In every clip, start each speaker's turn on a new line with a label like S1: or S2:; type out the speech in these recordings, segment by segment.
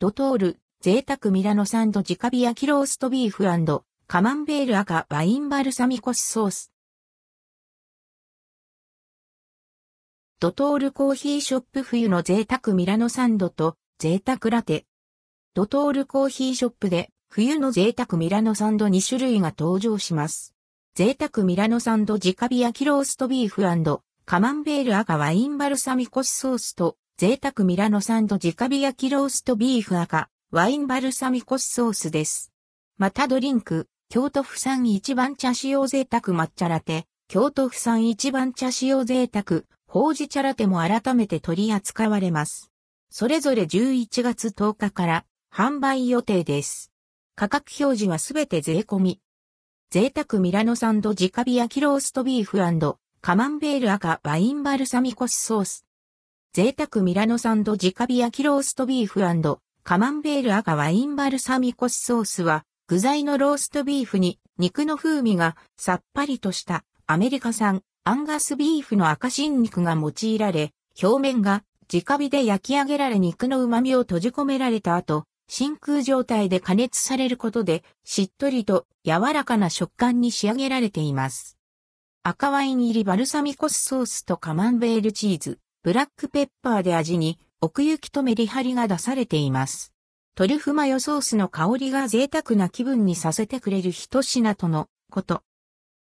S1: ドトール、贅沢ミラノサンド直火焼きローストビーフカマンベール赤ワインバルサミコスソース。ドトールコーヒーショップ冬の贅沢ミラノサンドと贅沢ラテ。ドトールコーヒーショップで冬の贅沢ミラノサンド2種類が登場します。贅沢ミラノサンド直火焼きローストビーフカマンベール赤ワインバルサミコスソースと贅沢ミラノサンド直火焼きローストビーフ赤ワインバルサミコスソースです。またドリンク、京都府産一番茶使用贅沢抹茶ラテ、京都府産一番茶使用贅沢ほうじ茶ラテも改めて取り扱われます。それぞれ11月10日から販売予定です。価格表示はすべて税込み。贅沢ミラノサンド直火焼きローストビーフカマンベール赤ワインバルサミコスソース。贅沢ミラノサンド直火焼きローストビーフカマンベール赤ワインバルサミコスソースは具材のローストビーフに肉の風味がさっぱりとしたアメリカ産アンガスビーフの赤新肉が用いられ、表面が直火で焼き上げられ肉の旨味を閉じ込められた後、真空状態で加熱されることで、しっとりと柔らかな食感に仕上げられています。赤ワイン入りバルサミコスソースとカマンベールチーズ、ブラックペッパーで味に奥行きとメリハリが出されています。トリュフマヨソースの香りが贅沢な気分にさせてくれる一品とのこと。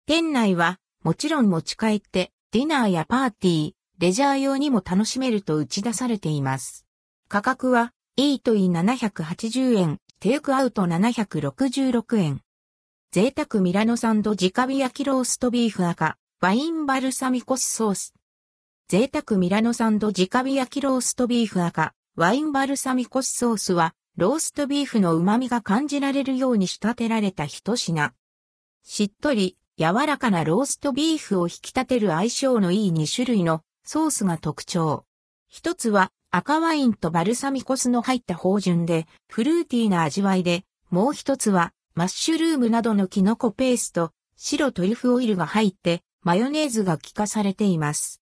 S1: 店内はもちろん持ち帰ってディナーやパーティー、レジャー用にも楽しめると打ち出されています。価格は、イートイ780円、テイクアウト766円。贅沢ミラノサンド直火焼きローストビーフ赤、ワインバルサミコスソース。贅沢ミラノサンド直火焼きローストビーフ赤、ワインバルサミコスソースは、ローストビーフの旨味が感じられるように仕立てられた一品。しっとり、柔らかなローストビーフを引き立てる相性のいい2種類のソースが特徴。一つは赤ワインとバルサミコ酢の入った芳醇でフルーティーな味わいで、もう一つはマッシュルームなどのキノコペースト、白トリュフオイルが入ってマヨネーズが効かされています。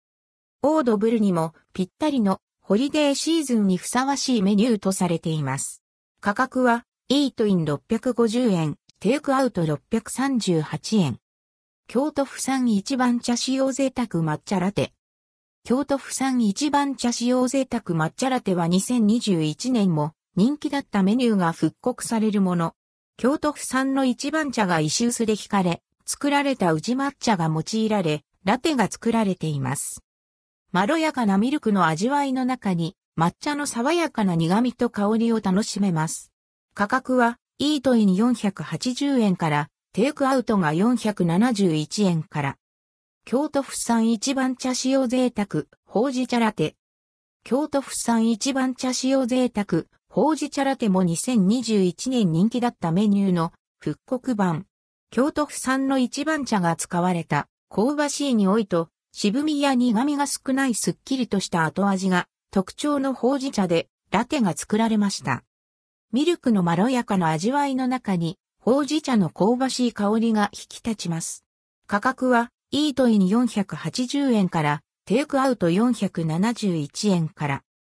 S1: オードブルにもぴったりのホリデーシーズンにふさわしいメニューとされています。価格はイートイン650円、テイクアウト638円。京都府産一番茶使用贅沢抹茶ラテ。京都府産一番茶使用贅沢抹茶ラテは2021年も人気だったメニューが復刻されるもの。京都府産の一番茶が石臼で引かれ、作られた宇治抹茶が用いられ、ラテが作られています。まろやかなミルクの味わいの中に抹茶の爽やかな苦味と香りを楽しめます。価格はイートイン480円からテイクアウトが471円から。京都府産一番茶使用贅沢、ほうじ茶ラテ。京都府産一番茶使用贅沢、ほうじ茶ラテも2021年人気だったメニューの復刻版。京都府産の一番茶が使われた香ばしい匂いと渋みや苦味が少ないすっきりとした後味が特徴のほうじ茶でラテが作られました。ミルクのまろやかな味わいの中にほうじ茶の香ばしい香りが引き立ちます。価格は、イートイン480円から、テイクアウト471円から。